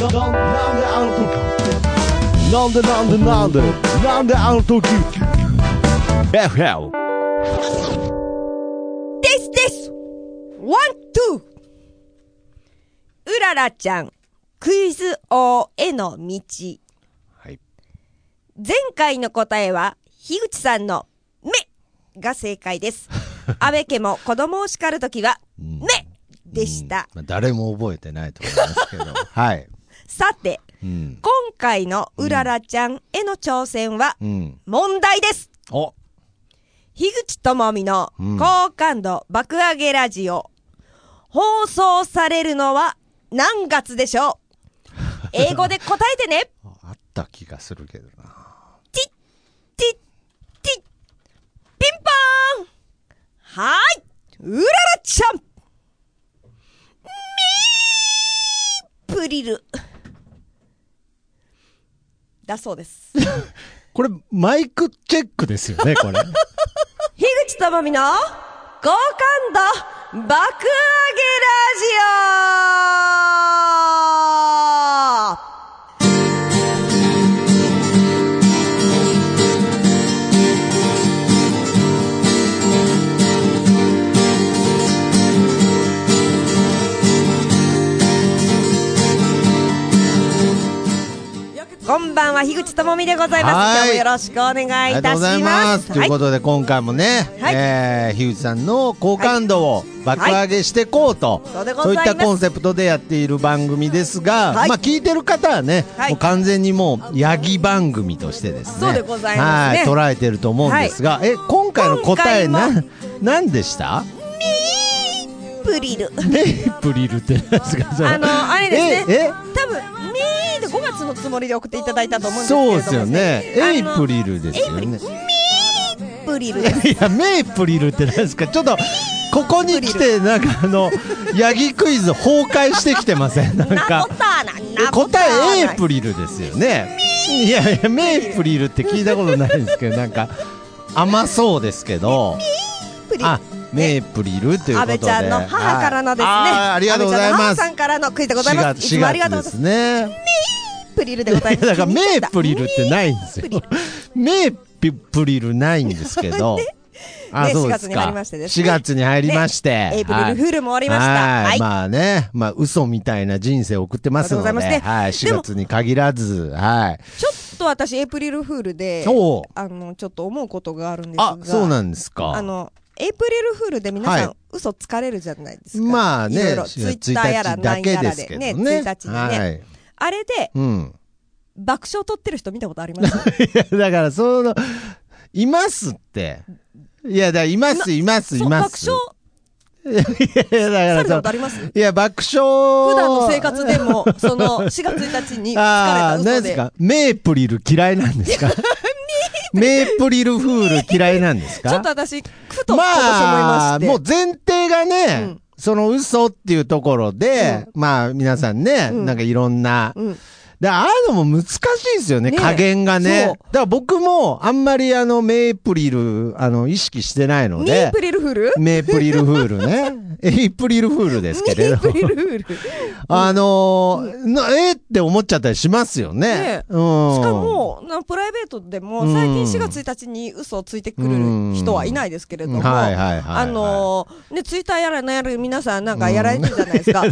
なんでなんでなんでなんであの時 FL ですですワン、ツーうららちゃん、クイズ王への道。はい。前回の答えは、樋口さんの目が正解です。安倍家も子供を叱るときは、目でした。まあ、誰も覚えてないと思いますけど。はい。さて、うん。今回のうららちゃんへの挑戦は、うん。問題です。お。樋口智美のうん。好感度爆上げラジオ、放送されるのは何月でしょう？英語で答えてね。あった気がするけどな。ティッティッティッ。ピンポーン！はーい！うららちゃん！みープリルだそうです。これ、マイクチェックですよね、これ。樋口智美の好感度爆上げラジオは、樋口智美でございます。はい。今日もよろしくお願いいたしま。ます。す。ということで、今回もね、はい。えー、樋口さんの好感度を爆上げしていこうと、そうでごそういったコンセプトでやっている番組ですが、はい。まあ聞いてる方はね、はい。もう完全にもう、ヤギ番組としてですね、そうでございますね。はい、捉えてると思うんですが、え、今回の答えな、何でした？プリル。メイプリルって何ですか？あの、あれですね。のつもりで送っていただいたと思うんですけれども。そうですよね。エイプリルですよね。プリル。いや、メイプリルって何ですか？ちょっと、ここに来て、なんかあの、ヤギクイズ崩壊してきてません？なんなか答えエイプリルですよね。いやいや、メイプリルって聞いたことないんですけど、なんか、甘そうですけど。あ、メイプリルということで。ちゃんの母からのですね。はいありがとうございます安倍ちゃんの母さ。んからのクイズでござい4ます。月いつもありがとうご4ざいます。月ですね。プリルでございます。だからメイプリルってないんですよメイプ。リルないんですけど。あ、ねそうです4月に入か。りましてですね4月に入りまして。エイプリルフールも終わりましたはいはいまあね、まあ嘘みたいな人生を送ってますので、ねはい、4でも月に限らず、はい。ちょっと私、エイプリルフールで、あの、ちょっと思うことがあるんですが。あ、そうなんですか。あの、エイプリルフールで皆さん、はい嘘つかれるじゃないですか。まあね、いろいろツイッターやら1なんやらでね、けどね。1日でね。はい。あれで、うん。爆笑取ってる人見たことあります？いや、だから、その、いますって。いや、だいます、います、います。爆笑？いや、だからいや、爆笑。普段の生活でも、その、4月1日に疲れああ、た嘘で。何ですか？メープリル嫌いなんですか？メープリルフール嫌いなんですか？ちょっと私、ふと今年思いまして。もう前提がね、うんその嘘っていうところで、まあ皆さんね、うん。なんかいろんな、うん。で、ああいうのも難しいですよね、ね加減がね。だから僕もあんまりあの、メープリル、あの、意識してないので。ミープ、リルフール？メープリルフールね。エイプリルフールですけれど。ミープリルフール。あのーなえー？って思っちゃったりしますよね。ねうん。しかも、なプライベートでも、最近4月1日に嘘をついてくる人はいないですけれども、はいはいはいはいあのーね、ツイッターやらなんやら皆さんなんかやられてるじゃないですか。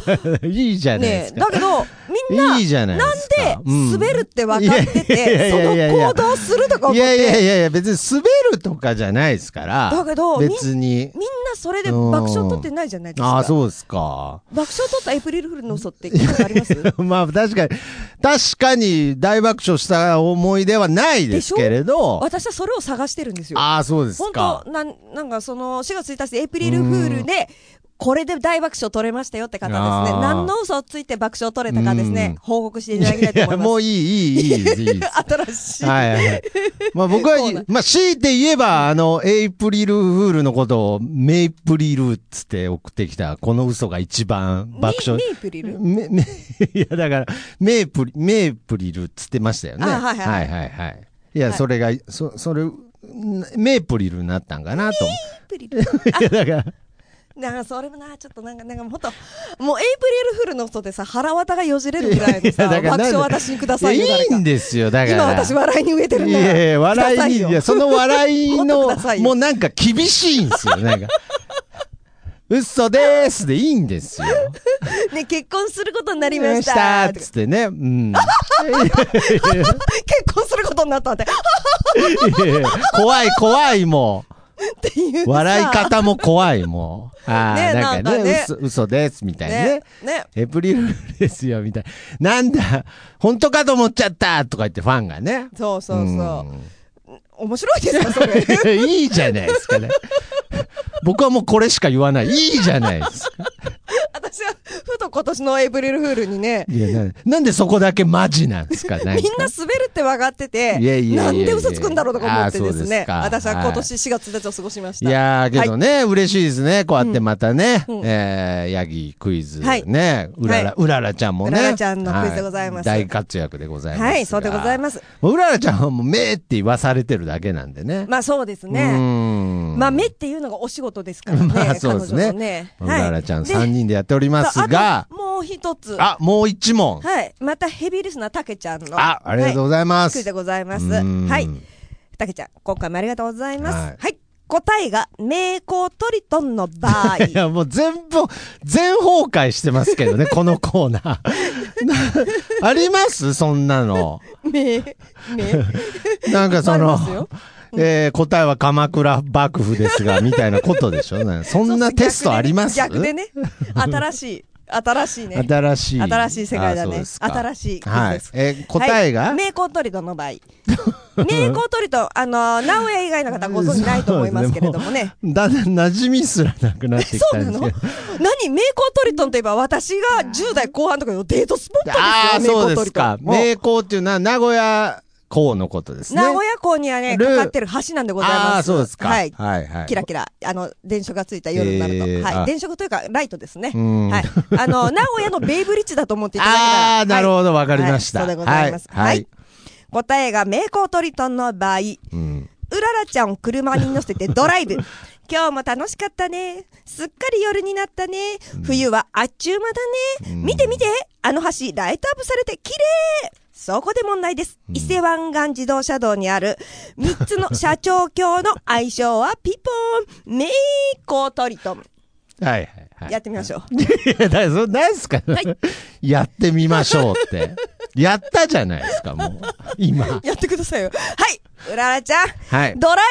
いいじゃないでねすか。だけど、みんな、いいじゃない。なんで滑るって分かってて、その行動するとか思って、いやいやいやいや、別に滑るとかじゃないですから。だけど別に。みんなそれで爆笑取ってないじゃないですか。ああ、そうですか。爆笑取ったエイプリルフールの嘘って聞いたことあります？まあ確かに、確かに大爆笑した思い出はないですけれど。私はそれを探してるんですよ。ああ、そうです本か当。なん、なんかその、4月1日でエイプリルフールで、これで大爆笑取れましたよって方ですね。何の嘘をついて爆笑取れたかですねうん、報告していただきたいと思いや、ます。もういい、いい、いいいい。新しい。はいはいはい。まあ僕はまあ強いて言えば、あの、エイプリルフールのことをメイプリルっつって送ってきた、この嘘が一番爆笑。メイプリル？いや、だから、メイプリ、メイプリルっつってましたよね。あはいはいはいはいはい。いや、はいそれが、そ、それ、メイプリルになったんかなと思メイプリル？う。いや、だから、なんかそれもな、ちょっとなんか、なんかもっと、もうエイプリルフールの人でさ、腹渡がよじれるぐらいのさ、爆笑私にくださいよ、いやいんですよ、だから。今私笑いに飢えてるんだいやいや、笑いに、いや、その笑いのもうなんか厳しいんですよ、なんか。嘘でーすでいいんですよ。ね、結婚することになりりままし。したつってね。うん。結婚することになったって、怖い怖いもっていう笑い方も怖いもう。ああ、ねなんかね嘘、嘘です、みたいなねね。。ね。エプリルですよ、みたいな。なんだ、本当かと思っちゃったとか言ってファンがね。そうそうそう。ん面白いですか、それ。いいじゃないですかね。僕はもうこれしか言わない。いいじゃないですか。私は、ふと今年のエイプリルフールにね、いやななんでそこだけマジなんですか？みんな滑るって分かってて、いやいやいやいやなんで嘘つくんだろうとか思ってですね私は今年4月1日を過ごしましいた。やー、けどね、嬉しいですね。こうやってまたね、うんえー、ヤギクイズ、はいね、うらら、はうららちゃんもね。うららちゃんのクイズでございますは大活躍でございますが。はい、そうでございます。もううららちゃんはもう、めーって言わされてるだけなんでね。まあそうですね。んまあ目っていうのがお仕事ですからね。まあそうですねね。うららちゃんで3人でやっておりますがもう一つ。あ、もう一問。はい。またヘビーリスナーたけちゃんの。あ、ありがとうごいざいま。ますクイズでございます。うんはい。たけちゃん、今回もありがとうございます。ははいい。答えが、メーコートリトンの場合。いや、もう全部、全崩壊してますけどね、このコーナー。なあります？そんなの。メー、メー。なんかそのえー答えは鎌倉幕府ですが、みたいなことでしょ？そんなテストあります？逆でね。新しい。新しいね。新しい。新しい世界だね。新しいはい。えー答えが、はい、メーコートリトンの場合。メーコートリトン、あの、名古屋以外の方はご存知ないと思いますけれどもね。だんだん馴染みすらなくなってきそうなのたんですけど。何メーコートリトンといえば私が10代後半とかのデートスポットですよ。ああ、メーコそうですートリトンか。名港っていうのは名古屋港のことですね。名古屋港にはね、かかってる橋なんでございます。ああ、そうですか。はい。はい、はい。キラキラ、あの、電飾がついた夜になると。えーあはい。電飾というか、ライトですね。うんはい。あの、名古屋のベイブリッジだと思っていただけたら。ああ、なるほど、わかはいりました。はいそうでございます。はい。はい。答えがメーコートリトンの場合、うん。うららちゃんを車に乗せて ドライブ。今日も楽しかったね。すっかり夜になったね。冬はあっちゅう間だね。見て見て。あの橋、ライトアップされて綺麗そこで問題です。伊勢湾岸自動車道にある3つの社長橋の愛称はピポーン、メイコートリトン。はいはいはい。やってみましょう。いや、だそ何ですか、やってみましょうって。やったじゃないですか、もう。今。やってくださいよ。はい。うららちゃん。はいドライブだよ、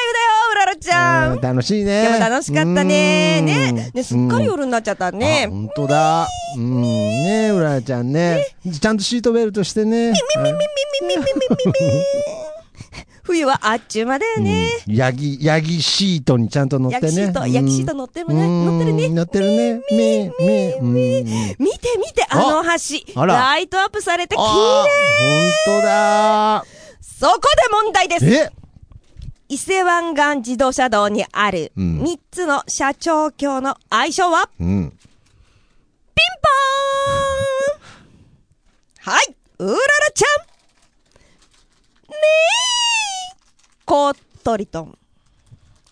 うららちゃん。うん楽しいね。今日も楽しかったね。うんね。ね、すっかり夜になっちゃったあね。本当だ。うん。ねうららちゃんね。ちゃんとシートベルトしてね。みみみみみみみみ。冬はあっちゅう間だよね。うんヤギ、ヤギシートにちゃんと乗ってね。ヤギシート、うんヤギシート乗ってるね。乗ってるね。乗ってるね。め、め、うん。見て見て、あの橋。ライトアップされて綺あ麗。本当だ。そこで問題です。え？伊勢湾岸自動車道にあるうん。3つの社長橋の愛称は？うん。ピンポーン。はい、うららちゃん。メイコートリトン。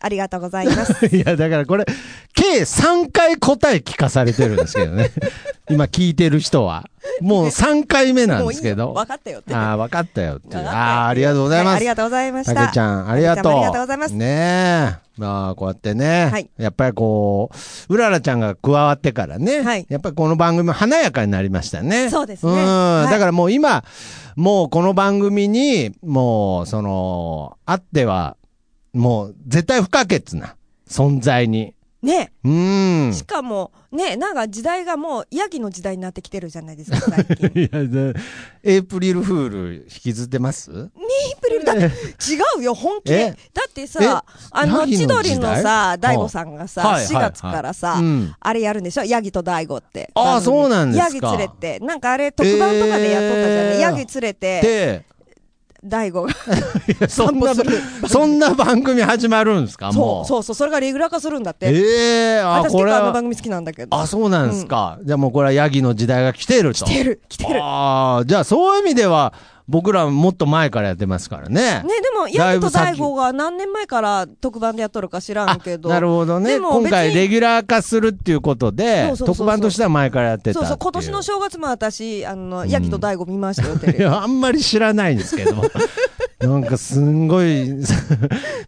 ありがとうございます。いや、だからこれ、計3回答え聞かされてるんですけどね。今聞いてる人は。もう3回目なんですけど。分かったよって。ああ、分かったよってああ、ありがとうございます。はありがとうございました。たけちゃん、ありがとう。ありがとうございます。ねえ。まあ、こうやってね。はいやっぱりこう、うららちゃんが加わってからね。はいやっぱりこの番組も華やかになりましたね。そうですねん。はいだからもう今、もうこの番組に、もう、その、あっては、もう絶対不可欠な存在に。ねうん。しかも、ねなんか時代がもう、ヤギの時代になってきてるじゃないですか、最近。いや、でエイプリルフール引きずってます？メイプリルだって、違うよ、本気。だってさ、あの、千鳥のさ、大悟さんがさ、はい4月からさあれやるんでしょ？ヤギと大悟って。あー番組そうなんですかヤギ連れて。なんかあれ、特番とかでやっとったじゃんえーね。ヤギ連れて、で、大悟が。そんな そんな番組始まるんですか？も。そうう、そうそう、それがレギュラー化するんだって。ええあ、私結構あの番組好きなんだけど。あ、そうなんですか。じゃあもうこれはヤギの時代が来てると。来てる、来てる。ああ、じゃあそういう意味では、僕らもっと前からやってますからね。ね、でも、だヤギと大悟が何年前から特番でやっとるか知らんけど。なるほどね。でも今回レギュラー化するっていうことで、特番としては前からやってた。そうそう、今年の正月も私、あの、んヤギと大悟見ましたよ、テレビ。あんまり知らないんですけど。なんかすんごい、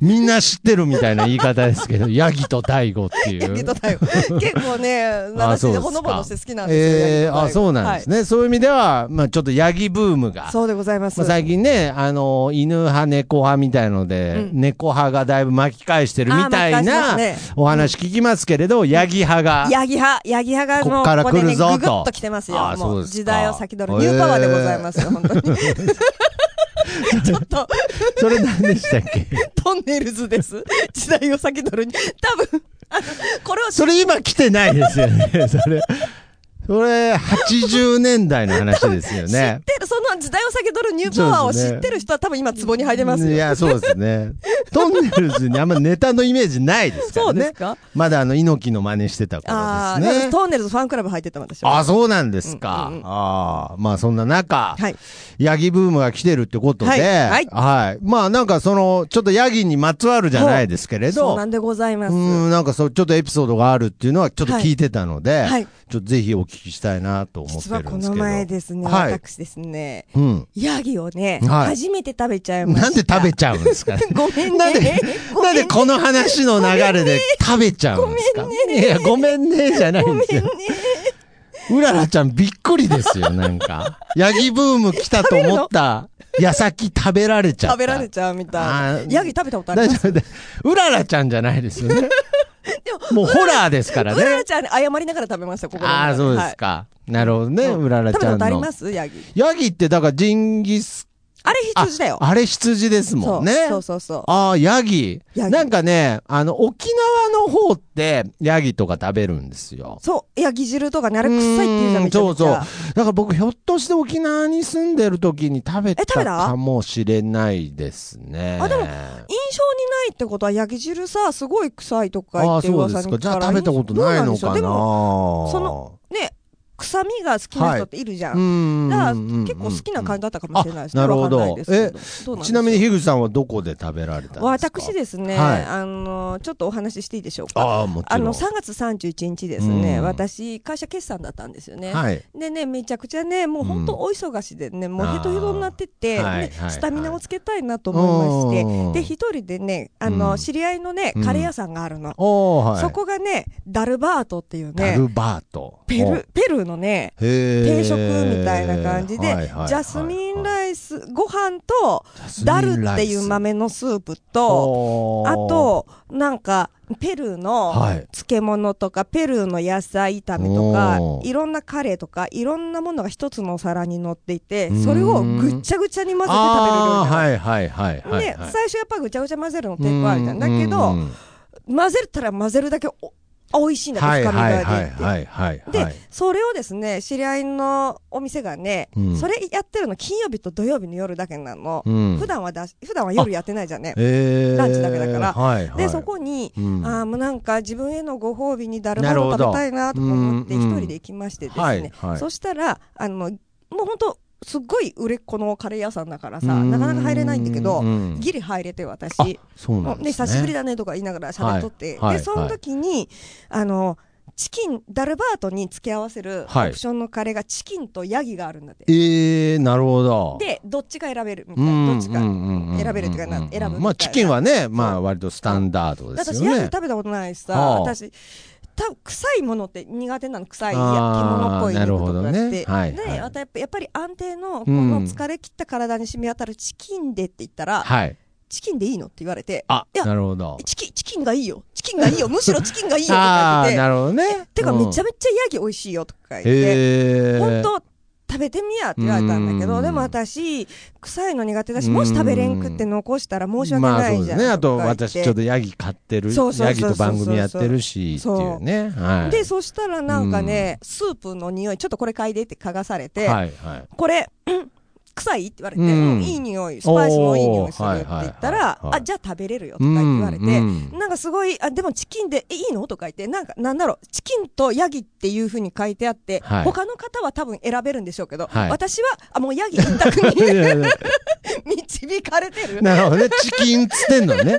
みんな知ってるみたいな言い方ですけど、ヤギと大悟っていう。ヤギと大悟。結構ね、私、そうでほのぼのして好きなんですよ。ええー、あ、そうなんですね。そういう意味では、まあちょっとヤギブームがはい。。そうでございます。まあ、最近ね、あの、犬派、猫派みたいので、うん猫派がだいぶ巻き返してるみたいなねお話聞きますけれど、ヤギ派が、ヤギ派、ヤギ派がもうこっから来るぞここでね、とぐぐっと来てますよ。あーそうもうですか時代を先取るニューパワーでございますよ、本当に。ちょっと、それ何でしたっけ？トンネルズです。時代を先取るに。多分、あの、これをそれ今来てないですよね。それ、それ、80年代の話ですよ 知っね。てる、その時代を先取るニューパワーを知ってる人は多分今壺に入れますよ。いや、そうですね。トンネルズにあんまネタのイメージないですからね。そうですか？まだあの、猪木の真似してた頃ですね。トンネルズファンクラブ入ってた私は。あ、そうなんですか。うんうんうんああ、まあそんな中、はい。ヤギブームが来てるってことで、はいはいはいまあなんかその、ちょっとヤギにまつわるじゃないですけれどそうな、んでございます。うん、なんかそう、ちょっとエピソードがあるっていうのはちょっと聞いてたので、はいちょっとぜひお聞きしたいなと思って実はこるんですけど。の前ですね、はい。私ですね、うん。ヤギをね、はい初めて食べちゃいました。なんで食べちゃうんですか？ね ごめんね。なんで、ごめんねなんでこの話の流れで食べちゃうんですか？いや、ごめんねじゃないんですよ。うららちゃんびっくりですよ、なんか。ヤギブーム来たと思った矢先食べられちゃった。食べられちゃうみたいヤギ食べたことあります。うららちゃんじゃないですよね。もうホラーですからね。うららちゃんに謝りながら食べました、ここのああ、そうですはいか。なるほどね、うららちゃん食べたことありの。ます？ヤギ。ヤギってだからジンギス、あれ羊だよ。あれ羊ですもんね。そうそうそう。ああ、ヤギ。なんかね、あの、沖縄の方って、ヤギとか食べるんですよ。そう、ヤギ汁とかね、あれ臭いって言うじゃん、めちゃめちゃ。うんそうそう。だから僕、ひょっとして沖縄に住んでる時に食べたえ食べた？かもしれないですね。あでも印象にないってことは、ヤギ汁さ、すごい臭いとか言ああ、ってじゃあ食べたことないのかな。でも、その、ね、臭みが好きな人っているじゃん。うんだから結構好きな感じだったかもしれないですね。あなるほどないですけどちなみに、樋口さんはどこで食べられたんですか？私ですね、はいあの、ちょっとお話ししていいでしょうか？ああ、もちろん。あの、3月31日ですね、うん私、会社決算だったんですよね。はい。でね、めちゃくちゃね、もう本当お忙しでね、もうヘトヘトになってて、ねはいスタミナをつけたいなと思いまうんして、で、一人でね、あの、うん知り合いのねうん、カレー屋さんがあるの。そこがね、ダルバートっていうね、ダルバート。ペル、ペルーのね、定食みたいな感じで、ジャスミンライス、ご飯と、ダルっていう豆のスープと、あと、なんか、ペルーのはい。漬物とか、ペルーの野菜炒めとかいろんなカレーとか、いろんなものが一つのお皿に乗っていてそれをぐっちゃぐちゃに混ぜて食べるはいはいはいはい。で、はい。最初やっぱぐちゃぐちゃ混ぜるの抵抗あるじゃん。だけど、うん。混ぜたら混ぜるだけお美味しいんだって、はい深みが出て。はいはい。で、はいそれをですね、知り合いのお店がね、うんそれやってるの金曜日と土曜日の夜だけなの。うん普段はだし、普段は夜やってないじゃんね。えーランチだけだから。で、そこに、うんああ、もうなんか自分へのご褒美にダルバなるほどーを食べたいなとか思って、一人で行きましてですはいね。はいそしたら、あの、もう本当すっごい売れっ子のカレー屋さんだからさ、うんなかなか入れないんだけどうん、ギリ入れて私。あそうなんでね。久しぶりだねとか言いながら喋っとって、はいはいで、その時に、あの、チキン、ダルバートに付け合わせるオはいプションのカレーがチキンとヤギがあるんだって。えー、なるほど。で、どっちか選べるみうたいな。ん、どっちか選べるっていうかな、選ぶみたいな。まあ、チキンはね、まあ、割とスタンダードです私、ヤギよね。食べたことないしさ、はあ私、多分臭いものって苦手なの、臭いや獣っぽい肉とかって。なるほどねはいはいで、あとやっぱやっぱり安定の、こうんの疲れ切った体に染み渡るチキンでって言ったら、はい。チキンでいいのって言われて、あ、いやなるほど。チキン、チキンがいいよ。チキンがいいよ。むしろチキンがいいよとか言ってなるほどね。てかめちゃめめちゃヤギ美味しいよとか言って、へ本当食べてみやって言われたんだけど、うんでも私、臭いの苦手だし、もし食べれんくって残したら申し訳ないじゃん。まあそうですね。あと、私ちょっとヤギ飼ってる。そうそうそうヤギと番組やってるし、ってそういうね。はい。で、そしたらなんかね、スープの匂い、ちょっとこれ嗅いでって嗅がされて、はいはい。これ、うん臭い？って言われて、うんうんいい匂い、スパイスのいい匂いするって言ったら、あ、じゃあ食べれるよとか言われて、なんかすごい、あ、でもチキンで、え、いいのとか言って、なんか、なんだろう、チキンとヤギっていう風に書いてあって、はい。他の方は多分選べるんでしょうけど、はい。私は、あ、もうヤギ一択に 導かれてる。なるほどね。チキンっつってんのね。何度も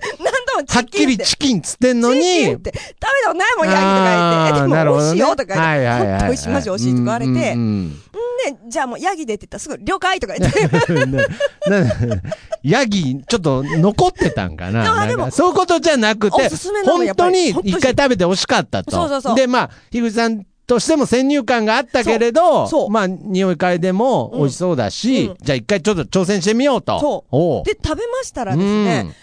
はっチキンって。きりチキンっつってんのチにキンっ、て、食べたことないもん、ヤギとか言って。え、でも美味しいよとか言って、はいはいはいはい。本当美味しい、マジ美味しいとか言われて、うんうんで、じゃあもうヤギでって言ったらすぐ了解とか言って。ヤギ、ちょっと残ってたんかなあでもそういうことじゃなくてすす、本当に一回食べて美味しかったと。そうそうそうで、まあ、樋口さんとしても先入観があったけれど、まあ、匂い嗅いでも美味しそうだし、うんじゃあ一回ちょっと挑戦してみようと。そうで、食べましたらですね、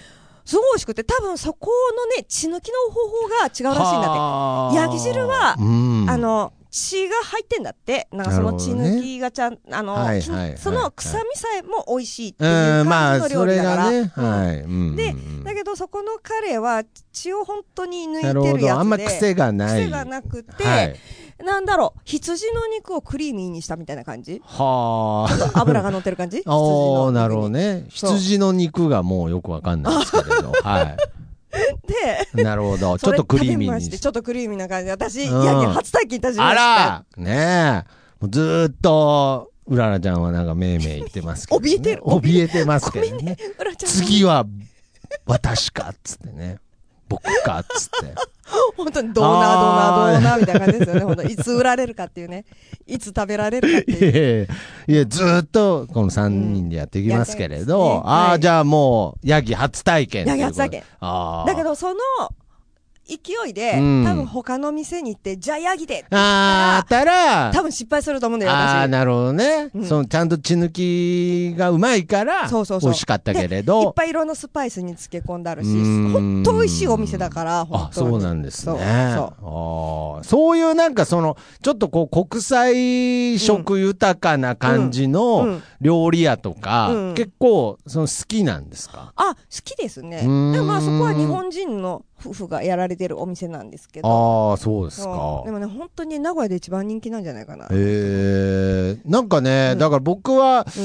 すごい美味しくて、多分そこのね、血抜きの方法が違うらしいんだって。ヤギ汁はうんあの、血が入ってんだって。なんかその血抜きがちゃん、あの、はいきはいはいその臭みさえも美味しいってう、いうんまあ、感じのそれ料理だから。がね、うんはい。うんでうんだけどそこの彼は血を本当に抜ない。てるやつで。あんま癖がない。癖がなくて、はい。なんだろう、羊の肉をクリーミーにしたみたいな感じ？はあ。油が乗ってる感じ？羊おのー、なるほどね。羊の肉がもうよくわかんないですけれど。はで、い。なるほど。ちょっとクリーミー食べましてちょっとクリーミーな感じで、私、うんヤギ初体験いたしました。あらねえ。もうずーっと、うららちゃんはなんかめいめい言ってますけど、ね。怯えてる怯えてますけどね。次は、私かっつってね。僕かっつって。本当にドーナー、ドーナー、ドーナーみたいな感じですよね。本当いつ売られるかっていうね。いつ食べられるかっていいう。やいや、ずーっとこの3人でやっていきますけれど、うんねああ、はいじゃあもう、ヤギ初体験。ヤギ初体験ああ。だけど、その勢いで、うん。多分他の店に行って、じゃあヤギでって言あーあったら、ったら、多分失敗すると思うんだよ、ああ、私。なるほどね。うん。その、ちゃんと血抜きがうまいから、そうそうそう。美味しかったけれいっど。ぱいいろんなスパイスに漬け込んであるし、うーん。本当美味しいお店だから、あ、本当に。そうなんですね。そうそう。あーそういうなんかその、ちょっとこう国際色豊かな感じうのん。料理屋とか、うん。結構その好きなんですか？あ、好きですね。でうーん。もまあそこは日本人の夫婦がやられてるお店なんですけど。ああ、そうですか。でもね、本当に名古屋で一番人気なんじゃないかな。へえ、なんかね、うんだから僕は、う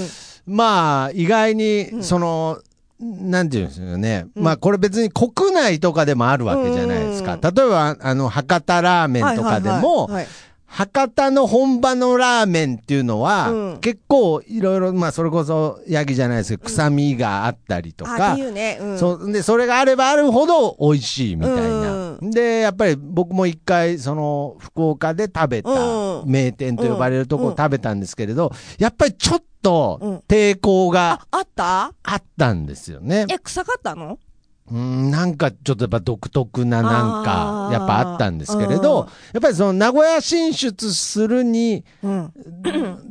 んまあ、意外に、うんその、なんていうんですかね。うんまあ、これ別に国内とかでもあるわけじゃないですか。うん例えば、あの、博多ラーメンとかでも、はいはいはいはい博多の本場のラーメンっていうのは、うん結構いろいろ、まあそれこそヤギじゃないですけど、臭みがあったりとあかって、いうね。うん。そうで、それがあればあるほど美味しいみたいな。うで、やっぱり僕も一回、その、福岡で食べたうん名店と呼ばれるとこうんを食べたんですけれど、やっぱりちょっとうん抵抗があ、あった？あったんですよね。え、臭かったの？うん、なんかちょっとやっぱ独特ななんあか、ー。やっぱあったんですけれど、やっぱりその名古屋進出するに、うん。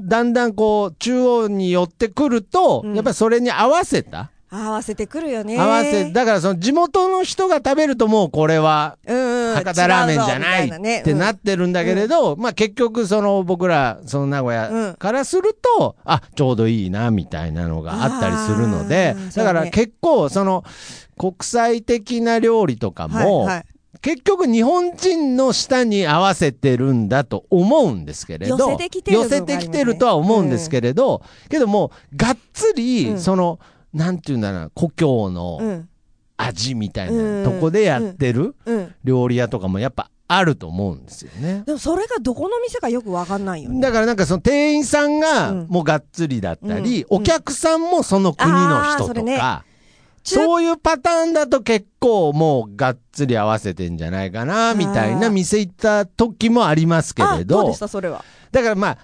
だんだんこう、中央に寄ってくると、うん。やっぱりそれに合わせた、合わせてくるよね。合わせ、だからその地元の人が食べるともうこれは、うんうん。博多ラーメンじゃないってなってるんだけれど、まあ結局その僕ら、その名古屋からすると、あ、ちょうどいいな、みたいなのがあったりするのでだから結構その、国際的な料理とかうんも、結局日本人の舌に合わせてるんだと思うんですけれど、寄せてきてるとは思うんですけれど、けどもう、がっつり、うん。その、なんていうんだろうな、故郷うのん。味みたいうんなとこでやってるうん。料理屋とかもやっぱあると思うんですよね。でもそれがどこの店かよくわかんないよね。だからなんかその店員さんがうんもうがっつりだったり、うんお客さんもその国の人とか、ねそういうパターンだと結構もうがっつり合わせてんじゃないかな、みたいな店行った時もありますけれあ、どうどでし、たそれは？だからまあ、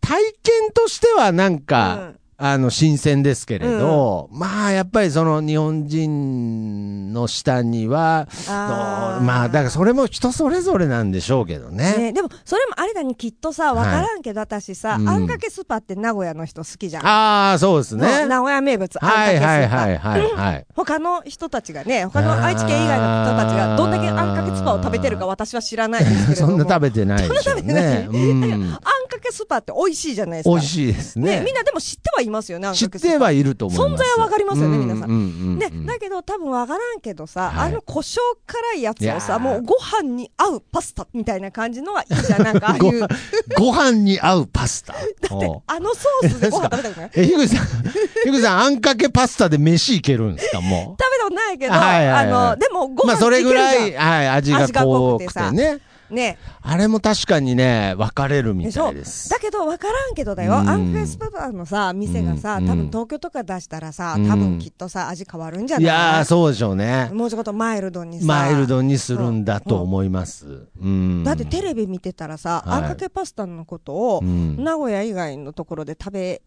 体験としてはなんか、うんあの、新鮮ですけれど、まあ、やっぱりその日本人の下には、あまあ、だからそれも人それぞれなんでしょうけどね。ね、でも、それもあれだにきっとさ、わからんけど、私さ、うんあんかけスパって名古屋の人好きじゃん。ああ、そうですね。そう名古屋名物、はい。はいはいはいはい。他の人たちがね、他の愛知県以外の人たちがどんだけあんかけスパを食べてるか私は知らないですけれども。そんな食べてないでしょうね。うん。あんかかけスーパーって美味しいじゃないですか。美味しいですね。ねみんなでも知ってはいますよね、知ってはいると思います。存在はわかりますよね皆さんうんうんうんね、うんだけど多分わからんけどさ、はいあの胡椒辛いやつをさ、ーもうご飯に合うパスタみたいな感じのはいいじゃん。なんかああいう。だってご飯に合うパスタ。おうあのソースでご飯食べたくない？え、ひぐさん、ひぐさん、あんかけパスタで飯いけるんですか、も食べたことないけど、はいはいはいあの、でもう。ご飯まあ、それぐらい、はい、味が濃濃くくてさてね。ね。あれも確かにね、分かれるみたょいです。だけど分からんけどだよ、うんアンフェスパーのさ、店がさ、うん多分東京とか出したらさ、うん多分きっとさ、味変わるんじゃない？いやー、そうでしょうね。もうちょっとマイルドにさ。マイルドにするんだと思います。うん。だってテレビ見てたらさ、はいあんかけパスタのことを、うん名古屋以外のところで食べ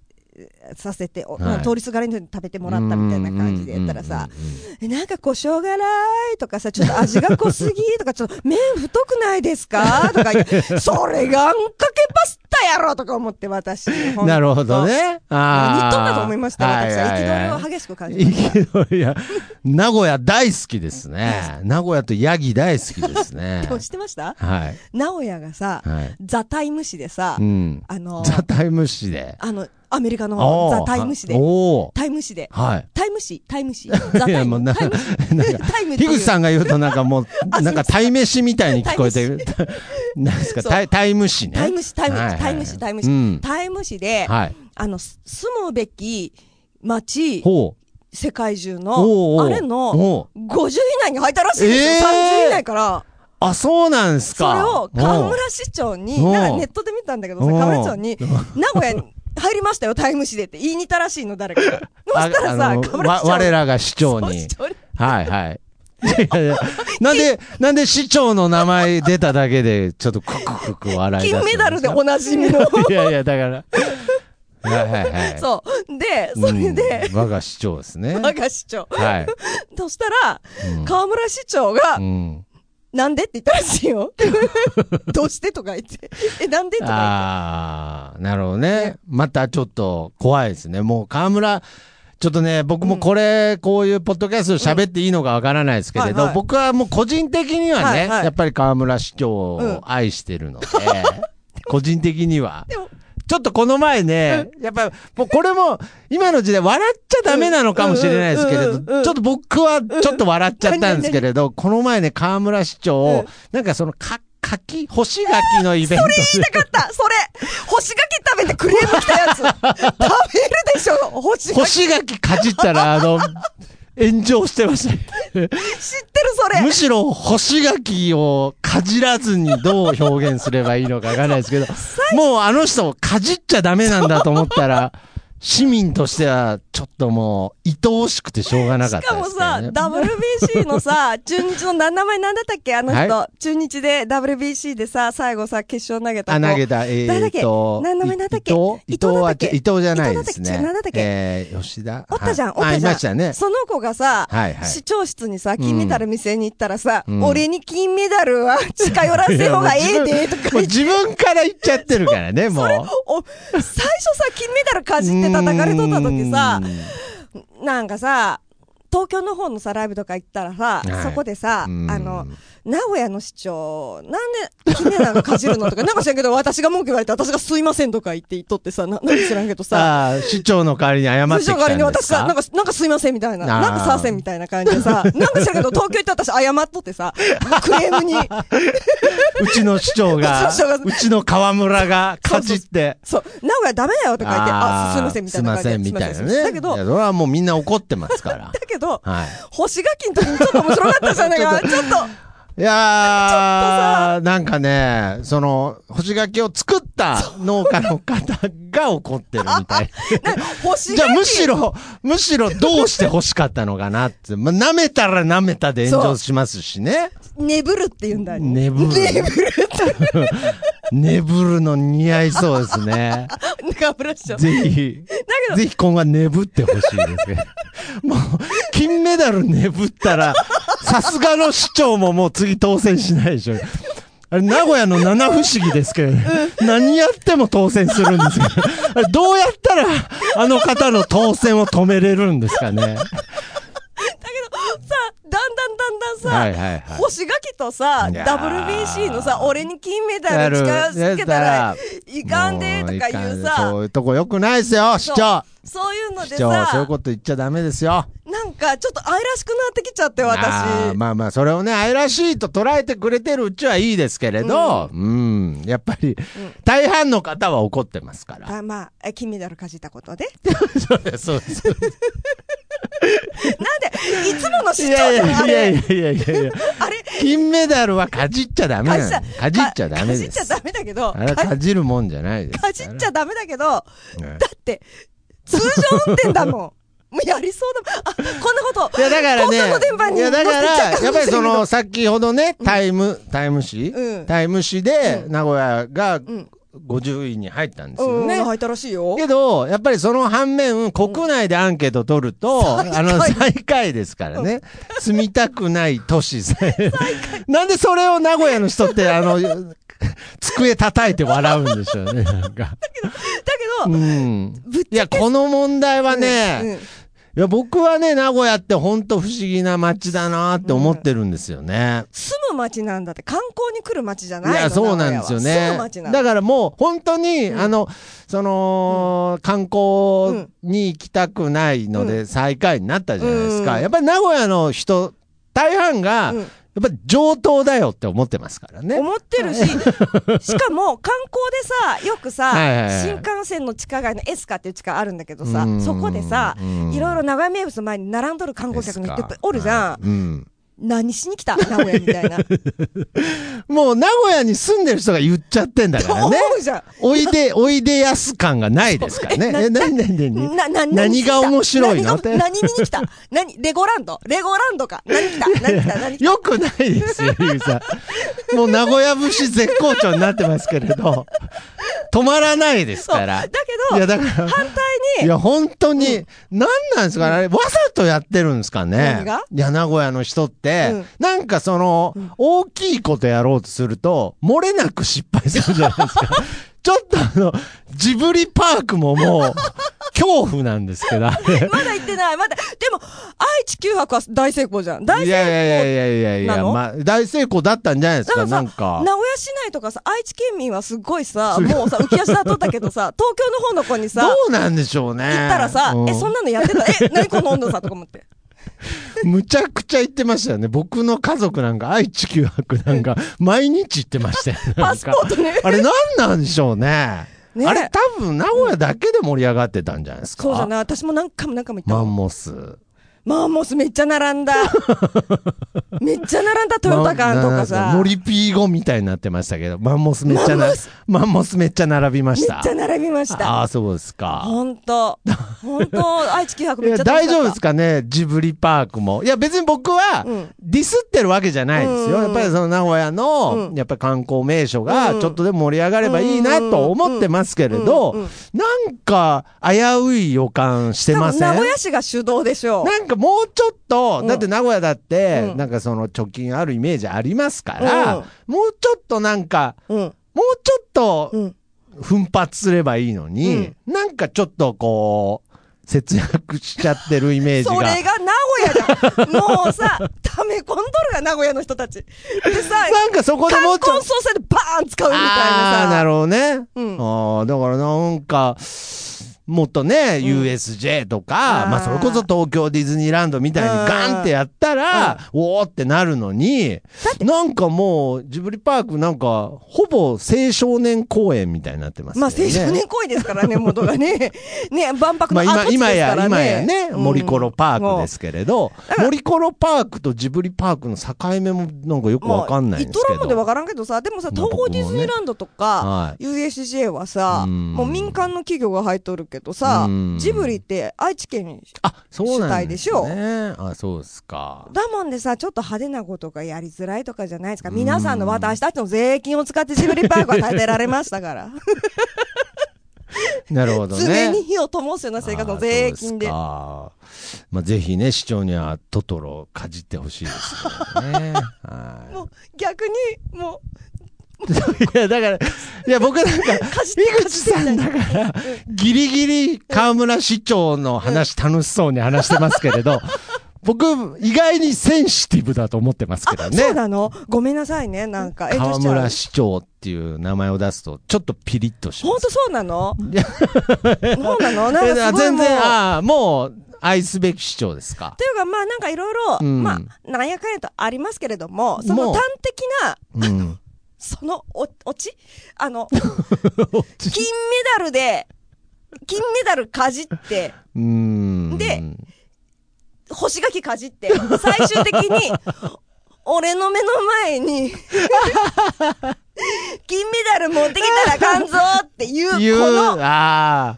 させて、おはい通りすがりの人に食べてもらったみたいな感じで言ったらさ、えなんか胡椒辛いとかさ、ちょっと味が濃すぎとか、ちょっと麺太くないですか？とか言それがあんかけパスタやろとか思って私。なるほど。ね。ああ。日本だと思いました、私は。憤りを激しく感じました。憤りや、名古屋大好きですね。名古屋とヤギ大好きですね で。も知ってました？はい。名古屋がさ、はい。ザ・タイム誌でさう、ん。あの、ザ・タイム誌で。あの、アメリカのザ・タイム誌で、タイム誌で、はい。タイム誌、タイム誌、ザ・タイム、もうな、タイム、樋口さんが言うとなんかもう、なんか鯛めしみたいに聞こえてる。なんですか、タイタイム誌ね。タイム誌、タイム誌、タイム誌、タイム誌、うん。タイム誌で、はい。あの、す住むべき街。世界中の、あれの、おう。50以内に入ったらしいですよ、えー。30以内から。あ、そうなんですか。それを河村市長に、なんかネットで見たんだけどさ、河村市長に、名古屋に入りましたよ、タイム誌でって言いにたらしいの、誰かが。そあしたらさ、河村市長。わ 我らが市長にはいはい。なんで、なんで市長の名前出ただけで、ちょっとクククク笑い出すん金メダルでおなじみの。いやいや、だから。はいはいはい。そう。で、それで、うん我が市長ですね。我が市長。はい。そしたら、うん河村市長がう、ん。なんでって言ったらしいよ。どうしてとか言って。え、なんでとかああ、なるほどねね。またちょっと怖いですね。もう河村、ちょっとね、僕もこれ、こういうポッドキャスト喋っていいのかわからないですけれど、はいはい僕はもう個人的にはね、はいはいやっぱり河村市長を愛してるので、個人的には。でもちょっとこの前ね、やっぱ、もうこれも、今の時代笑っちゃダメなのかもしれないですけれど、ちょっと僕はちょっと笑っちゃったんですけれど、この前ね、河村市長なんかその、か、柿干し柿のイベント。で。言いたかった。それ干し柿食べてクレーム来たやつ。食べるでしょ干し干柿し柿かじったら、あの、炎上してましたよ。知ってるそれむしろ干し柿をかじらずにどう表現すればいいのかわかんないですけど、もうあの人かじっちゃダメなんだと思ったら、市民としてはちょっともう愛おしくてしょうがなかっしたかもさ。WBC のさ、中日の名前なんだったっけ？あの人、は中日で WBC でさ、最後さ、決勝投げた子。あ、投げた、え誰だっと、何の名前なんだっけ？伊藤？伊藤は、伊藤だったっけ伊藤じゃないですね。伊藤だったっけ？何だっけ？えー、吉田？おったじゃん、おったじゃん。ましたね。その子がさ、はいはい。市長室にさ、金メダル見せに行ったらさ、うん俺に金メダルは近寄らせん方がええで、とか。自分から言っちゃってるからね、もう。お最初さ、金メダルかじって叩かれとった時さ、なんかさ、東京の方のさ、ライブとか行ったらさ、はいそこでさ、うんあの、名古屋の市長、なんで金メダルかじるのとか、なんか知らんけど、私が文句言われて、私がすいませんとか言って言っとってさ、ななんか知らんけどさ、ああ、市長の代わりに謝ってき市長代わりに私さ、なんか、なんかすいませんみたいな、なんかさせんみたいな感じでさ、なんか知らんけど、東京行って私謝っとってさ、クレームに、うちの市長がうちの河村がかじって。そう、名古屋ダメだよとか言って、あ、すいませんみたいな感じで。すいませんみたいなね。だけどそれはもうみんな怒ってますから。だけど、はい。干し柿の時にちょっと面白かったじゃないか。ちょっと、いやー、なんかね、その、干し柿を作った農家の方が怒ってるみたい。干し柿。じゃあむしろ、むしろどうして欲しかったのかなって。まあ、舐めたら舐めたで炎上しますしね。眠るって言うんだよ。ねぶる。眠るって。ねぶるの似合いそうですね。ぜひ、ぜひ今後はねぶってほしいですけど。もう、金メダルねぶったら、さすがの市長ももう次当選しないでしょ。あれ、名古屋の七不思議ですけどね。何やっても当選するんですけど。あれ、どうやったら、あの方の当選を止めれるんですかね。だけど、さ、だんだんだんだんさ、はいはいはい干し柿とさ、WBC のさ、俺に金メダル近づけたらいかんでとかいかんさそ、ういうとこよくないですよ、市長。そういうので市長、そういうさ、こと言っちゃダメですよ。なんかちょっと愛らしくなってきちゃって、あ私ー。まあまあ、それをね、愛らしいと捉えてくれてるうちはいいですけれど、うん、やっぱり、大半の方は怒ってますから。あまあ、え金メダルかじったことで。そうです、そうです。なんで、いつものい市長やい。やいやいやいやいやいや。あれ、金メダルはかじっちゃダメなの。かじっちゃダメです。かじっちゃダメだけど、あれはかかじるもんじゃないですか。じっちゃダメだけど、だねって、通常運転だもん。もうやりそうだ。あ、こんなこと。いや、だからねいや、だから、やっぱりその、先ほどね、タイム、タイム誌？うんタイム誌で、うん名古屋がん50位に入ったんですうん、よね。入ったらしいよ。けど、やっぱりその反面、国内でアンケート取ると、あの、最下位ですからね。住みたくない都市。なんでそれを名古屋の人って、あの、机叩いて笑うんでしょうね、なんか。だけうど、ん。ぶっいや、この問題はうんね、いや、僕はね、名古屋って本当不思議な街だなって思ってるんですよね。住む街なんだって、観光に来る街じゃないのいや、そうなんですよね。だ。だからもう、本当に、うん。あの、その、観光に行きたくないので、最下位になったじゃないですか。うん。やっぱり名古屋の人、大半が、うんやっぱり上等だよって思ってますからね。思ってるし、しかも観光でさ、よくさ、はいはいはい新幹線の地下街のエスカっていう地下あるんだけどさうん、そこでさ、うんいろいろ名古屋名物の前に並んどる観光客の人いっぱいおるじゃん。はいうん。何しに来た？名古屋みたいな。もう名古屋に住んでる人が言っちゃってんだから思ね。うじゃん。おいで、おいでやす感がないですからね。え、なになになにな、な、何が面白いの？何見に来た？何レゴランド？レゴランドか？何来た？何来た？何来た？よくないですよ、ゆうさん。もう名古屋節絶好調になってますけれど、止まらないです。から。だけいや、ど、だから、反対に、いや、本当に、何なんですかね、あれ、わざとやってるんですかね？何が？いや、名古屋の人って、うんなんかその、大きいことやろうとすると、漏れなく失敗するじゃないですか。ちょっとあの、ジブリパークももう、恐怖なんですけど、まだ行ってない。まだ、でも、愛知九博は大成功じゃん。大成いやいやいやいやいやいや、まあ、大成功だったんじゃないですか、なんか。名古屋市内とかさ、愛知県民はすごいさ、もうさ、浮き足立っとったけどさ、東京の方の子にさ、どうなんでしょうね。行ったらさ、うえ、そんなのやってた？え、何この温度差とか思って。むちゃくちゃ言ってましたよね。僕の家族なんか、愛知九博なんか、毎日行ってましたよ。なんかパスポートね。あれ何なんでしょうね。ねあれ多分名古屋だけで盛り上がってたんじゃないですか。そうじゃない。私も何回も何回も行った。マンモス。マンモスめっちゃ並んだ。めっちゃ並んだトヨタカンとかさ。モリピーゴみたいになってましたけど、マンモスめっちゃなマンモス、めっちゃ並びました。めっちゃ並びました。ああ、そうですか。ほんと。ほんと、愛知九博めっちゃ大丈夫ですかね？ジブリパークも。いや、別に僕はうん、ディスってるわけじゃないですよ。うんやっぱりその名古屋の、うんやっぱり観光名所がうんちょっとでも盛り上がればいいなと思ってますけれどなんか危うい予感してません？名古屋市が主導でしょう。なんかもうちょっと、うんだって名古屋だって、うんなんかその貯金あるイメージありますから、うんもうちょっとなんか、うん。もうちょっとうん。奮発すればいいのに、なんかちょっとこう、節約しちゃってるイメージそが。れが名古屋じゃん。もうさ、溜め込んどるが名古屋の人たち。でさ、なんかそこでもうちょっと。でバーン使うみたいなさ。ああー、なるほどね。うんああ、だからなんか、もっとね、USJ とか、まあそれこそ東京ディズニーランドみたいにガンってやったら、おーってなるのに、なんかもう、ジブリパークなんか、ほぼ青少年公園みたいになってますよまあ、ね。青少年行為ですからね、元がね。ね、万博まあ今、の跡地です今や、からね。今やね、うん。森コロパークですけれど、森コロパークとジブリパークの境目もなんかよくわかんないんですけど。まあ、イトラムでわからんけどさ、でもさ、まあ東宝ディズニーランドとか、はい。USJ はさ、うん。もう民間の企業が入っとるけどさうん、ジブリって愛知県に、あ、そうなんで主体ですしょ？ね。あ、そうですか。だもんでさ、ちょっと派手なことがやりづらいとかじゃないですか？皆さんの私たちの税金を使ってジブリパークは建てられましたから。なるほどね。常に火を灯すような生活の税金で。あまあ、ぜひね、市長にはトトロをかじってほしいですけどね。はもう逆に、もい。いや、だから、いや、僕なんか、井口さんだから、ギリギリ河村市長の話楽しそうに話してますけれど、僕、意外にセンシティブだと思ってますけどあ、ね。そうなの？ごめんなさいね。なんか、河。村市長っていう名前を出すと、ちょっとピリッとします。本当そうなの？いやそうなの？なんえか。全然、ああ、もう、愛すべき市長ですか。というか、まあなんかいろいろ、うんまあ、なんやかんやとありますけれども、その端的な、うん。そのお、落ち？あの、金メダルで、金メダルかじって。で干し柿かじって、最終的に、俺の目の前に、金メダル持ってきたらかんぞっていう、この、ああ。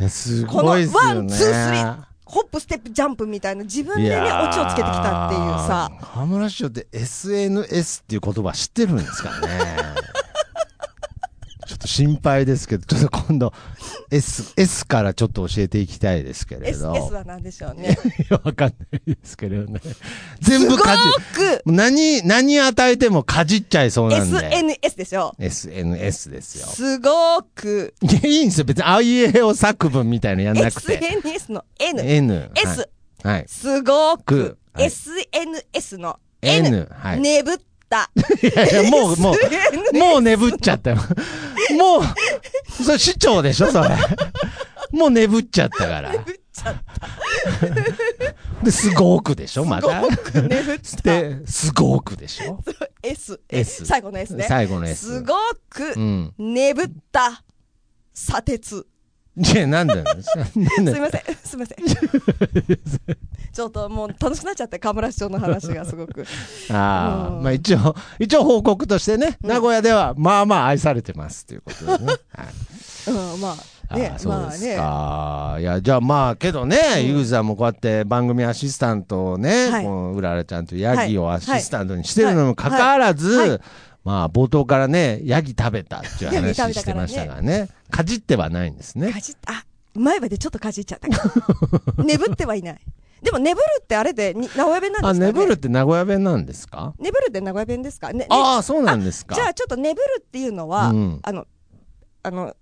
いや、すこのごいっすよね。ワン、ツー、スリー、ホップ、ステップ、ジャンプみたいな自分でね、オチをつけてきたっていうさ。河村市長って SNS っていう言葉知ってるんですかねと心配ですけど、ちょっと今度 S、S からちょっと教えていきたいですけれ S、ど。S は何でしょうね？わかんないですけれどね。全部かじ、何、何与えてもかじっちゃいそうなんで。SNS でしょ？SNS ですよ。すごく、いや、いいんですよ。別に、あいうえお作文みたいなのやんなくて。SNS の N、N。S、はい。はい。すごくく、はい SNS の N N、はい眠った。いやいや、もう、もう、もう眠っちゃったよ。もう、それ市長でしょ、それ。もう眠っちゃったから。眠っちゃっで、すごくでしょ、また？た。眠った。で、すごくでしょ？S、S 最後の S ね。最後の S すごくう、ん。眠った。砂鉄。いや、なんだよ。すだよ。いません、すいません。ちょっともう楽しくなっちゃって、河村市長の話がすごく。ああ、うん。まあ一応、一応報告としてね、名古屋ではまあまあ愛されてますということでね。はい。うん、まあ、ねあ、そうまあですね。か。いや、じゃあまあ、けどね、ユーザーもこうやって番組アシスタントをね、はい。このうららちゃんとヤギをアシスタントにしてるはい。のにもかかわらず、はい。はいまあ、冒頭からね、ヤギ食べたっていう話したてましたがね、かじってはないんですねか。じっあ、前歯でちょっとかじっちゃったから。眠ってはいない。でも、眠るってあれで、に名古屋弁なんですかあ、ね眠るって名古屋弁なんですか？眠るって名古屋弁ですか？ね。ねああ、そうなんですか。じゃあ、ちょっと眠るっていうのは、うんあの、あの、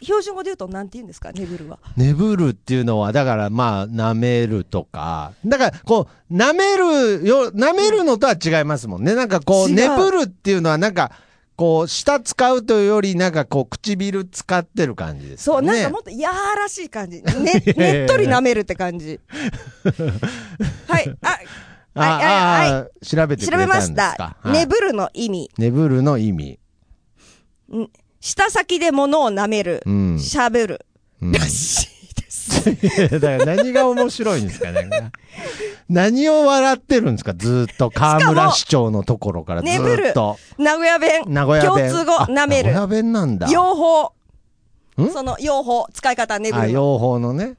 標準語で言うと何て言うんですか？眠るは。眠るっていうのは、だからまあ、舐めるとか、だからこう、舐めるよ、舐めるのとは違いますもんね。なんかこう、違う眠るっていうのはなんか、こう、舌使うというより、なんかこう、唇使ってる感じですそう。なんかもっとやらしい感じ。ね、ねっとり舐めるって感じ。はい。あ、あはいはいああ調べてく調べれたんですましたか。。はい眠るの意味。眠るの意味。ん舌先で物を舐めるう。ん。喋る。うんらしいです。だから何が面白いんですかね。何を笑ってるんですか？ずーっと河村市長のところからずっと。名古屋弁。名古屋弁。共通語あ舐める名古屋弁なんだ。用法。ん？その用法、使い方、眠あ、るの。用法のね。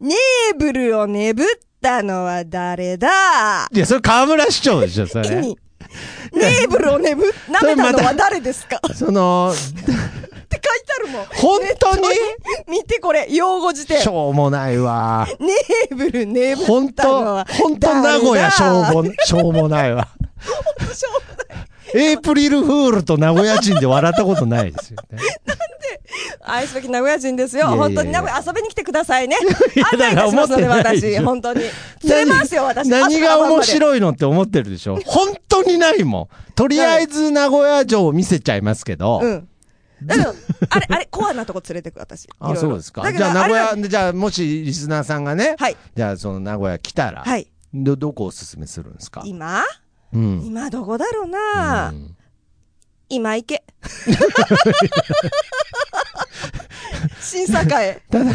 ネーブルを眠ったのは誰だ？いや、それ河村市長でしょ、それ。ネーブルを眠、舐めたのは誰ですか？って書いその、てあるもん。本当に？見てこれ、用語辞典し。ょうもないわ。ネーブル眠本ったの当は本当名古屋しょうも、しょうもないわ。しょうもないエイプリルフールと名古屋人で笑ったことないですよね。愛すべき名古屋人ですよ。いやいやいや本当に名古屋遊びに来てくださいね。いたしますので、だから思ってない私。ょ本当に。連れますよ、私。何が面い白いのって思ってるでしょ本当にないもん。とりあえず名古屋城を見せちゃいますけど。うん。だけど、あれ、あれ、コアなとこ連れてく、私。あ、ろそうですか。じゃあ名古屋、じゃあもしリスナーさんがね、はい。じゃあその名古屋来たら、はい。ど、どこをおすすめするんですか？今？うん。今どこだろうな、うん今行け。新栄。ただ、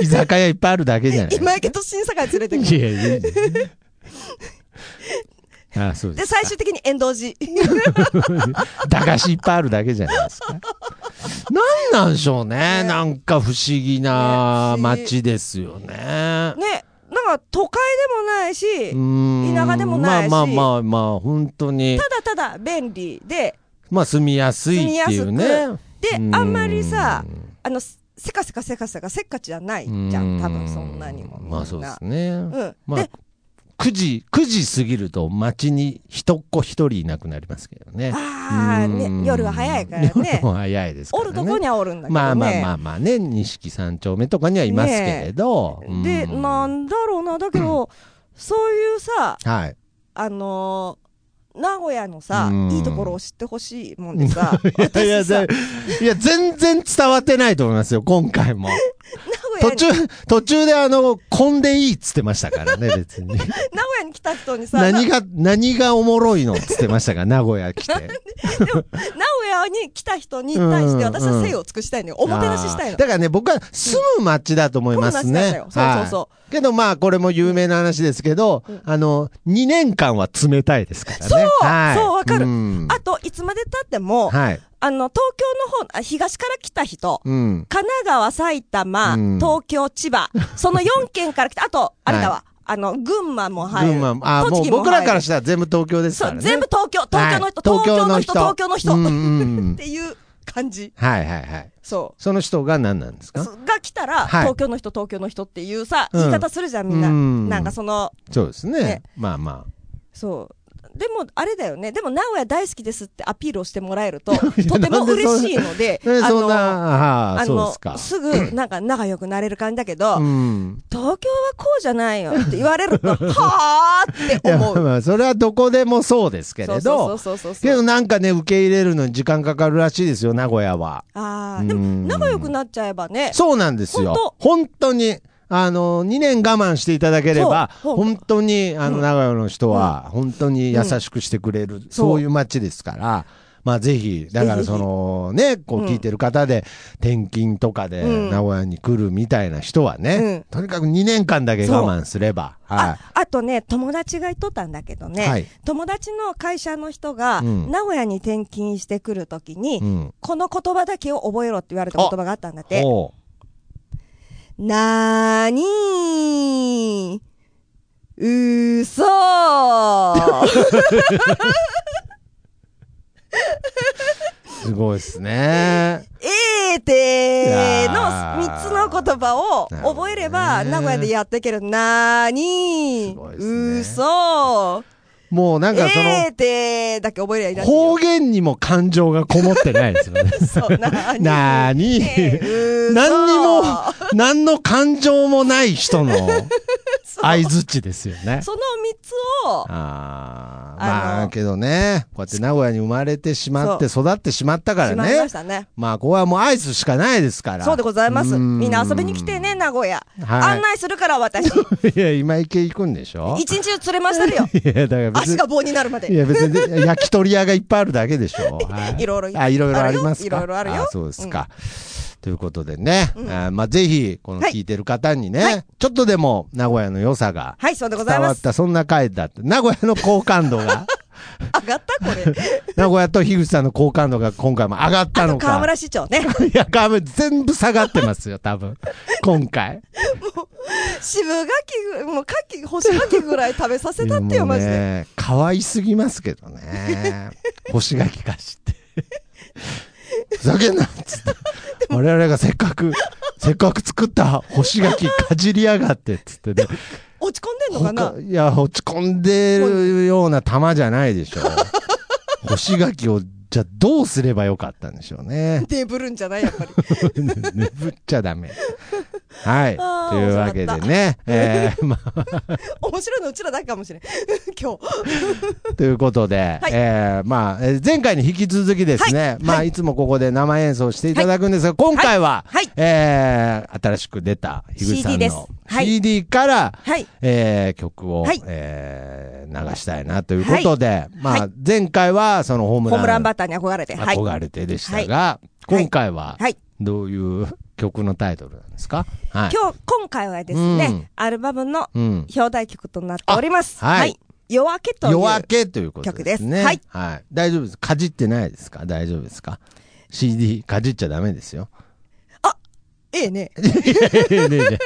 居酒屋いっぱいあるだけじゃない今行けと新栄連れてくいやいやいや。あそうでで、すか。最終的に遠藤寺。駄菓子いっぱいあるだけじゃないですか。なんなんでしょうね。ねなんか不思議なね街ですよね。ね、なんか都会でもないし、田舎でもないしまあまあまあまあ、本当に、ただただ便利で、まあ住みやすいっていうね。で、うんあんまりさ、あの、せかせかせかせかせっかちじゃないじゃん、多分そんなにも。まあそうですね。うん。まあで、9時、9時過ぎると街に一っ子一人いなくなりますけどね。ああ、うんね、夜は早いからね。夜も早いですからね。おるとこにはおるんだけどね。まあまあまあまあね、錦三丁目とかにはいますけれど。で、うんなんだろうな、だけど、そういうさ、はい。あのー名古屋のさ、うんいいところを知ってほしいもんでさ、いや、全然伝わってないと思いますよ、今回も。途中、途中であの、混んでいいっつってましたからね、別に。名古屋に来た人にさ、何が、何がおもろいのっつってましたから、名古屋来て。な名古屋に来た人に対して私は精を尽くしたいのよ。おもてなししたいの。だからね、僕は住む街だと思いますね。そうそうそうはいけどまあ、これも有名な話ですけど、あの、2年間は冷たいですからね。そうはいそうわかるんあと、いつまで経っても、はい。あの、東京の方、あ東から来た人、うん。神奈川、埼玉、うん東京、千葉、その4県から来た、あと、あれだわ、あの、群馬も入る。群馬、あ、もう栃木も入る僕らからしたら全部東京ですそう、からね。全部東京、東京の人、はい東京の人、東京の人、うんうんうん っていう感じ。はいはいはい。そその人が何なんですう。か？そが来たら、はい東京の人、東京の人っていうさ、うん言い方するじゃん、みんな。うんなんかその、そうですね。ねまあまそう。でも、あれだよね。でも、名古屋大好きですってアピールをしてもらえると、やとても嬉しいので、あ。の、あのすぐ、なんか仲良くなれる感じだけど、うん。東京はこうじゃないよって言われると、はぁーって思う。まあ、それはどこでもそうですけれど。けどなんかね、受け入れるのに時間かかるらしいですよ、名古屋は。ああ、でもうん仲良くなっちゃえばね。そうなんですよ。本当に。あの、2年我慢していただければ、本当に、あの、うん。名古屋の人は、本当に優しくしてくれる、そう。いう街ですから、まあぜひ、だからその、ね、こう聞いてる方で、転勤とかでうん。名古屋に来るみたいな人はね、うん。とにかく2年間だけ我慢すれば、はあ、あとね、友達が言っとったんだけどね、はい。友達の会社の人が、うん。名古屋に転勤してくるときに、い。うん。この言葉だけを覚えろって言われた言葉があったんだって。ほなーにー、うそーうすごいですね。えーてーのいやー。3つの言葉を覚えれば、名古屋でやっていける。なーにー、うそーもうなんかその、えーてーだけ覚えりゃいいらしいよ。方言にも感情がこもってないですよね。そう、なーになーにえーうそー何にも、何の感情もない人の相づちですよね。その3つを、ああ、まあけどね、こうやって名古屋に生まれてしまって育ってしまったからしまいまねし。たね。まあここはもうアイスしかないですから。そうでございます。うんみんな遊びに来てね、名古屋。はい案内するから、私。いや、今池行くんでしょ？一日中連れ回してるよ。いや、だから足が。棒になるまいで。や、別に焼き鳥屋がいっぱいあるだけでしょ。はいろいろあ、いろありますか？いろいろあるよあそうですか。ということでね、うんあまあぜひ、このはい聞いてる方にね、はいちょっとでも名古屋の良さが。伝わった、そんな回だって、名古屋の好感度が、上がった？これ。名古屋と樋口さんの好感度が今回も上がったのか。河村市長ね。いや、河村全部下がってますよ、多分。今回。渋柿ぐ、もう柿、干し柿ぐらい食べさせたってよ、もうマジで。ね、可愛すぎますけどね。干し柿菓子って。ふざけんなっつって。我々がせっかく、せっかく作った干し柿かじりやがってっつってね。落ち込んでんのかな？他いや、落ち込んでるような玉じゃないでしょ。干し柿を、じゃあどうすればよかったんでしょうね。デブるんじゃないやっぱり。眠っちゃダメ。はい。というわけでね、えー、ま 面白いのうちらだけかもしれん。今日。あ、ということで、はい。えー、まあ、えー前回に引き続きですね、はい。まあ、はい。いつもここで生演奏していただくんですが、今回は、はい。えー、新しく出た、樋口さんのはい。CD から、はい。えー、曲を、はい。えー、流したいなということで、まあ、はい。前回はそのホームランホームランバッターに憧れて。はい。憧れてでしたが、今回ははい。どういう曲のタイトルなんですか？はい。今日、今回はですうんね、アルバムのうん。表題曲となっております。あはい夜明けという。夜明けということですね。曲ですはい大丈夫です。かじってないですか？大丈夫ですか ?CD かじっちゃダメですよ。ええね。ねえね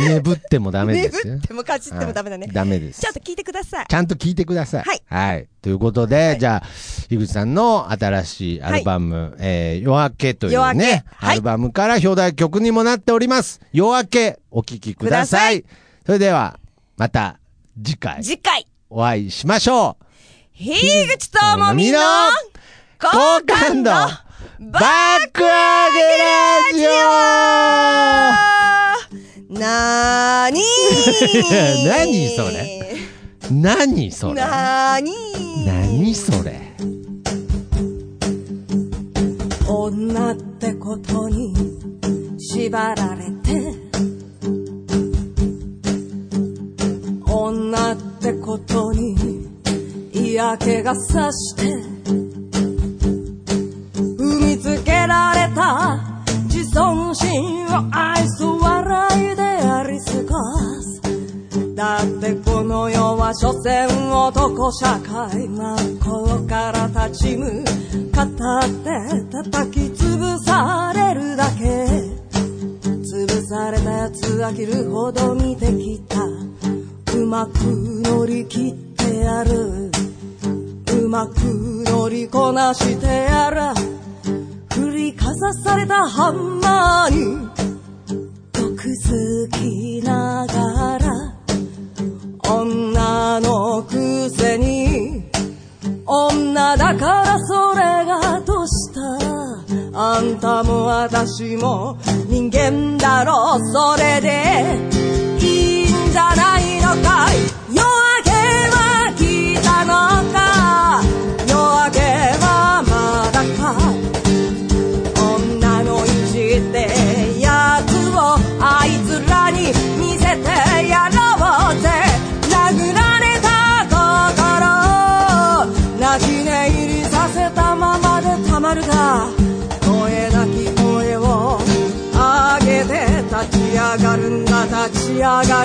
え眠ってもダメですよ。眠ってもかじってもダメだねはい。ダメです。ちょっと聞いてください。ちゃんと聞いてください。はい。はい。ということで、じゃあ、樋口さんの新しいアルバム、えー、夜明けというね、アルバムから表題曲にもなっております。夜明け、お聴きください。それでは、また次回、次回、お会いしましょう。樋口智美の好好感度ババックアゲラジなーにー何それ？何それ？なーにー何それ？女ってことに縛られて女ってことに嫌気がさして踏みつけられた自尊心を愛す笑だってこの世は所詮男社会真っ向から立ち向かって叩き潰されるだけ。潰されたやつ飽きるほど見てきた。うまく乗り切ってやる。うまく乗りこなしてやる。振りかざされたハンマーに毒づきながら。女のくせに女だからそれがどうした？あんたも私も人間だろうそれで。いいんじゃないのかい？夜明けは来たのか？夜明けはまだか？立ち上がるんだ立ち上が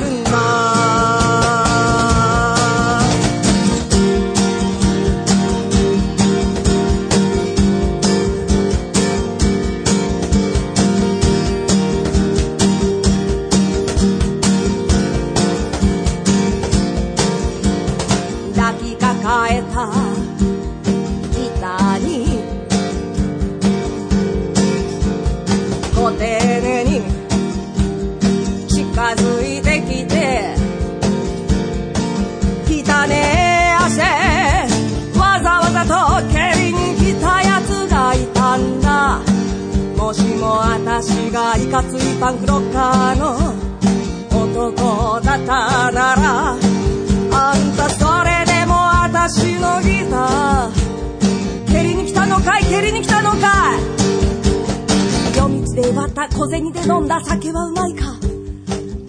私がいかついパンクロッカーの男だったならあんたそれでも私のギター蹴りに来たのかい蹴りに来たのかい夜道で奪った小銭で飲んだ酒はうまいか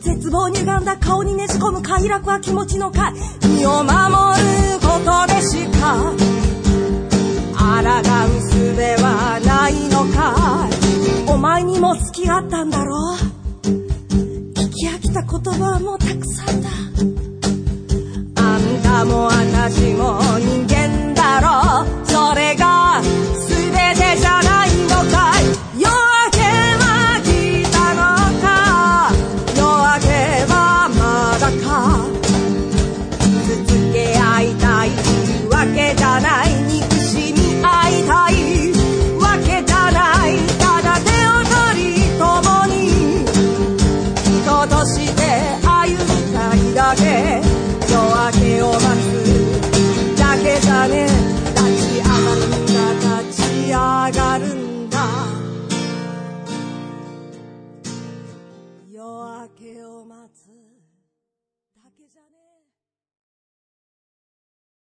絶望に歪んだ顔にねじ込む快楽は気持ちのかい身を守ることでしか抗う術はないのかいお前にも好きあったんだろ？聞き飽きた言葉はもうたくさんだ。あんたも私も人